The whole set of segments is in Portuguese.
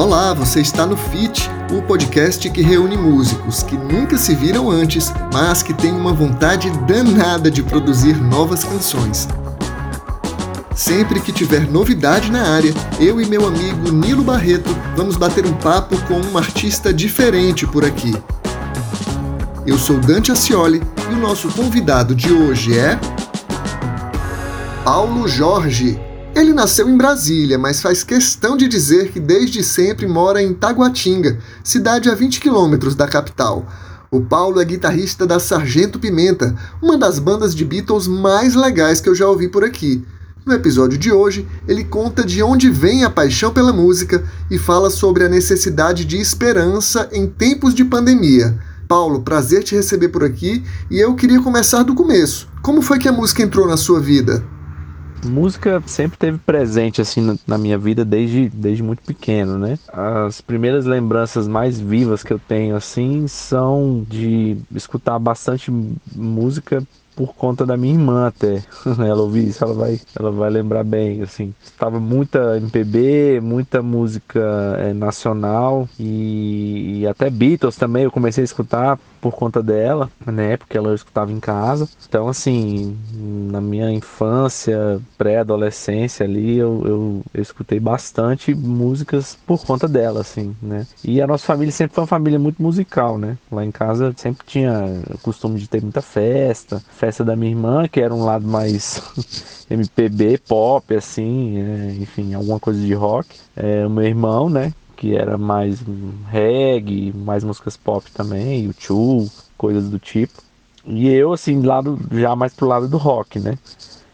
Olá, você está no FIT, o podcast que reúne músicos que nunca se viram antes, mas que têm uma vontade danada de produzir novas canções. Sempre que tiver novidade na área, eu e meu amigo Nilo Barreto vamos bater um papo com um artista diferente por aqui. Eu sou Dante Ascioli e o nosso convidado de hoje é. Paulo Jorge. Ele nasceu em Brasília, mas faz questão de dizer que desde sempre mora em Taguatinga, cidade a 20 quilômetros da capital. O Paulo é guitarrista da Sargento Pimenta, uma das bandas de Beatles mais legais que eu já ouvi por aqui. No episódio de hoje, ele conta de onde vem a paixão pela música e fala sobre a necessidade de esperança em tempos de pandemia. Paulo, prazer te receber por aqui e eu queria começar do começo. Como foi que a música entrou na sua vida? Música sempre teve presente assim na minha vida desde, desde muito pequeno, né? As primeiras lembranças mais vivas que eu tenho assim são de escutar bastante música por conta da minha irmã até. ela ouvir isso, ela vai, ela vai lembrar bem, assim. Estava muita MPB, muita música é, nacional e, e, até Beatles também eu comecei a escutar por conta dela, né? Porque ela escutava em casa. Então, assim, na minha infância, pré-adolescência ali, eu, eu, eu, escutei bastante músicas por conta dela, assim, né? E a nossa família sempre foi uma família muito musical, né? Lá em casa sempre tinha o costume de ter muita festa. Festa da minha irmã, que era um lado mais MPB, pop, assim, é, enfim, alguma coisa de rock. É, o meu irmão, né? que era mais reggae, mais músicas pop também, YouTube, coisas do tipo. E eu, assim, lado, já mais pro lado do rock, né?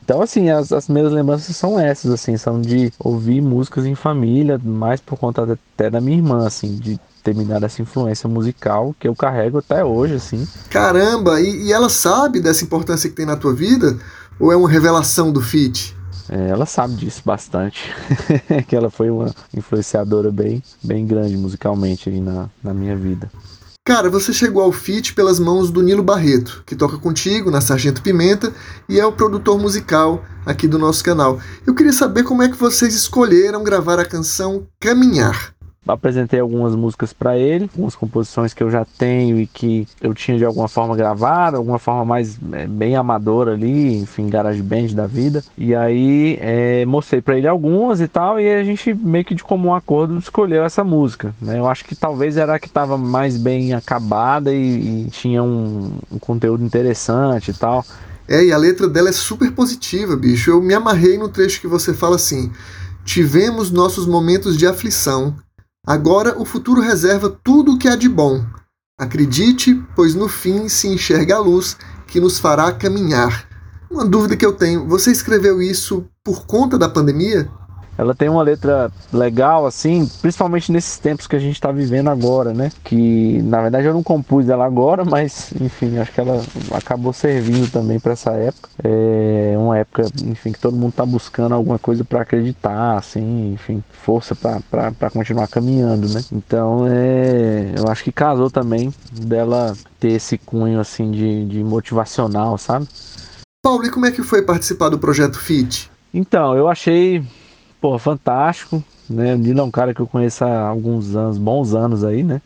Então, assim, as, as minhas lembranças são essas, assim, são de ouvir músicas em família, mais por conta até da minha irmã, assim, de ter me dado essa influência musical que eu carrego até hoje, assim. Caramba, e, e ela sabe dessa importância que tem na tua vida? Ou é uma revelação do feat? É, ela sabe disso bastante, que ela foi uma influenciadora bem, bem grande musicalmente aí na, na minha vida. Cara, você chegou ao feat pelas mãos do Nilo Barreto, que toca contigo na Sargento Pimenta e é o produtor musical aqui do nosso canal. Eu queria saber como é que vocês escolheram gravar a canção Caminhar apresentei algumas músicas para ele, algumas composições que eu já tenho e que eu tinha de alguma forma gravado, alguma forma mais é, bem amadora ali, enfim, garage band da vida. E aí é, mostrei para ele algumas e tal, e a gente meio que de comum acordo escolheu essa música. Né? Eu acho que talvez era a que estava mais bem acabada e, e tinha um, um conteúdo interessante e tal. É, e a letra dela é super positiva, bicho. Eu me amarrei no trecho que você fala assim: Tivemos nossos momentos de aflição, Agora o futuro reserva tudo o que há de bom. Acredite, pois no fim se enxerga a luz que nos fará caminhar. Uma dúvida que eu tenho: você escreveu isso por conta da pandemia? Ela tem uma letra legal, assim, principalmente nesses tempos que a gente está vivendo agora, né? Que na verdade eu não compus ela agora, mas enfim, acho que ela acabou servindo também para essa época. É uma época, enfim, que todo mundo está buscando alguma coisa para acreditar, assim, enfim, força para continuar caminhando, né? Então, é, eu acho que casou também dela ter esse cunho, assim, de, de motivacional, sabe? Paulo, e como é que foi participar do projeto FIT? Então, eu achei pô, fantástico, né? O Nilo é um cara que eu conheço há alguns anos, bons anos aí, né?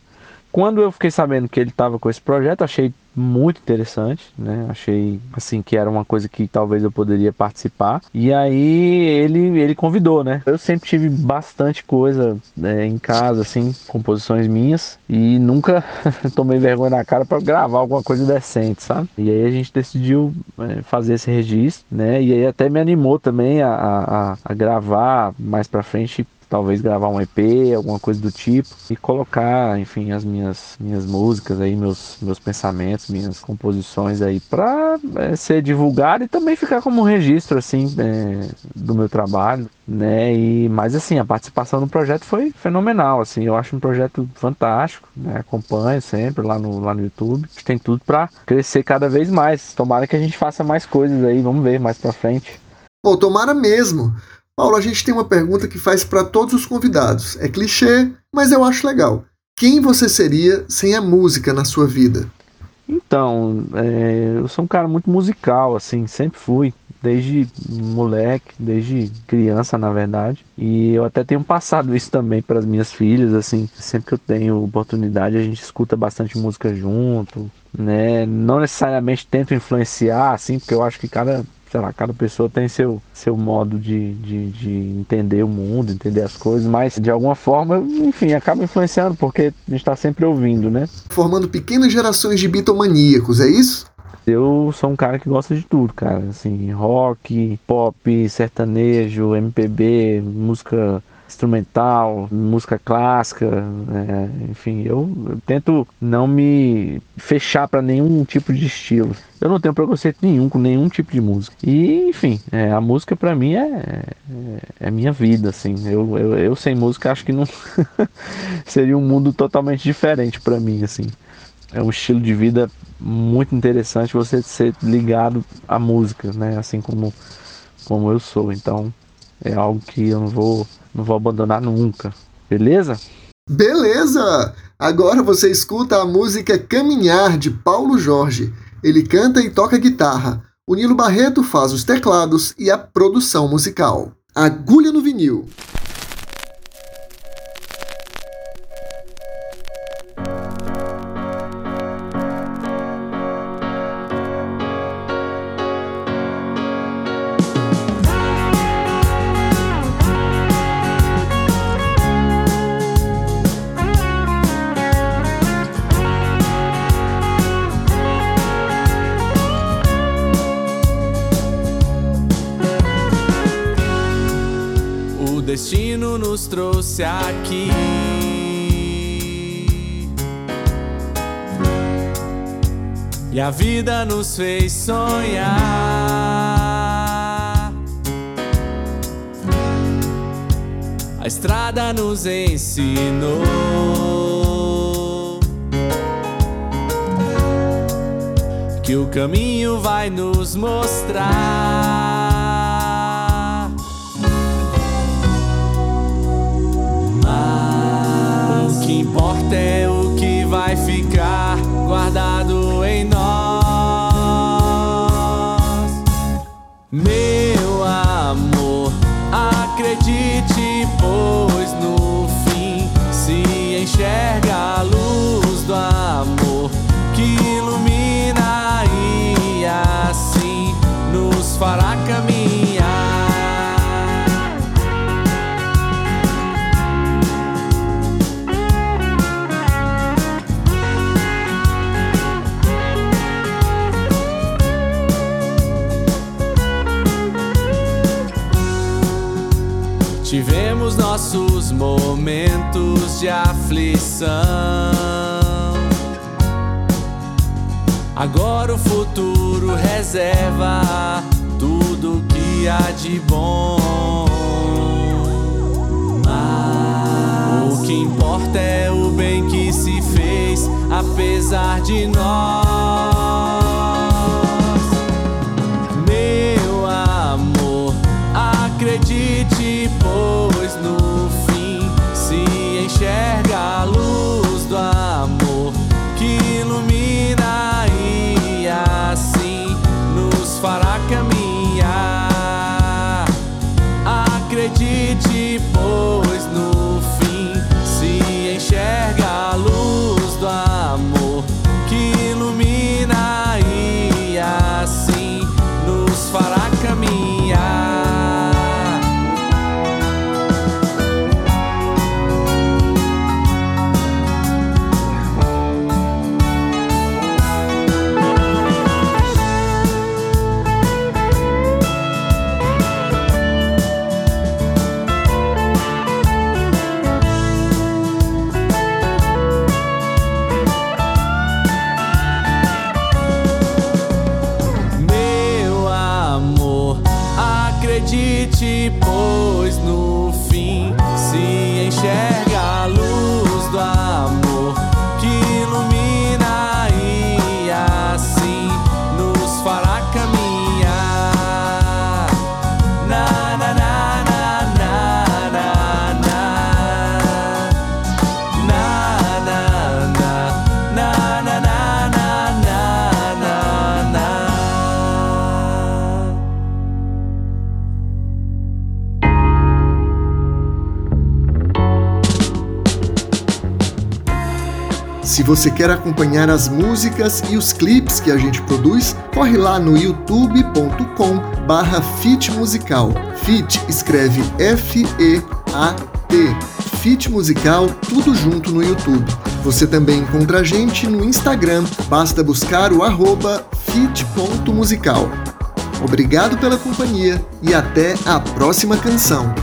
Quando eu fiquei sabendo que ele estava com esse projeto, achei muito interessante, né? Achei assim que era uma coisa que talvez eu poderia participar. E aí ele ele convidou, né? Eu sempre tive bastante coisa né, em casa, assim, composições minhas e nunca tomei vergonha na cara para gravar alguma coisa decente, sabe? E aí a gente decidiu é, fazer esse registro, né? E aí até me animou também a, a, a gravar mais para frente talvez gravar um EP, alguma coisa do tipo e colocar, enfim, as minhas minhas músicas aí, meus meus pensamentos, minhas composições aí para é, ser divulgado e também ficar como um registro assim é, do meu trabalho, né? E mas assim, a participação no projeto foi fenomenal, assim, eu acho um projeto fantástico, né? Acompanho sempre lá no lá no YouTube. Tem tudo para crescer cada vez mais. Tomara que a gente faça mais coisas aí, vamos ver mais para frente. Pô, tomara mesmo. Paulo, a gente tem uma pergunta que faz para todos os convidados. É clichê, mas eu acho legal. Quem você seria sem a música na sua vida? Então, é, eu sou um cara muito musical, assim, sempre fui. desde moleque, desde criança, na verdade. E eu até tenho passado isso também para as minhas filhas, assim, sempre que eu tenho oportunidade, a gente escuta bastante música junto, né? Não necessariamente tento influenciar, assim, porque eu acho que cada sei lá, cada pessoa tem seu, seu modo de, de, de, entender o mundo, entender as coisas, mas de alguma forma, enfim, acaba influenciando, porque a gente está sempre ouvindo, né? Formando pequenas gerações de bitomaníacos, é isso? Eu sou um cara que gosta de tudo, cara. Assim, rock, pop, sertanejo, MPB, música instrumental, música clássica, é, enfim, eu, eu, tento não me fechar para nenhum tipo de estilo. Eu não tenho preconceito nenhum com nenhum tipo de música. E, enfim, é, a música para mim é, é, é, minha vida, assim. Eu, eu, eu sem música acho que não seria um mundo totalmente diferente para mim, assim. É um estilo de vida muito interessante você ser ligado à música, né? Assim como como eu sou. Então, é algo que eu não vou não vou abandonar nunca. Beleza? Beleza! Agora você escuta a música Caminhar de Paulo Jorge. Ele canta e toca guitarra. O Nilo Barreto faz os teclados e a produção musical. Agulha no vinil. Destino nos trouxe aqui. E a vida nos fez sonhar. A estrada nos ensinou que o caminho vai nos mostrar. Importa é o que vai ficar guardado em nós. Meu amor, acredite, pois no fim se enxerga a luz do amor que ilumina e assim nos fará caminhar. Tivemos nossos momentos de aflição. Agora o futuro reserva tudo que há de bom. o que importa é o bem que se fez, apesar de nós. Se você quer acompanhar as músicas e os clipes que a gente produz, corre lá no youtube.com barra Fit Musical. Fit escreve F-E-A-T. Fit Musical, tudo junto no YouTube. Você também encontra a gente no Instagram, basta buscar o arroba fit.musical. Obrigado pela companhia e até a próxima canção.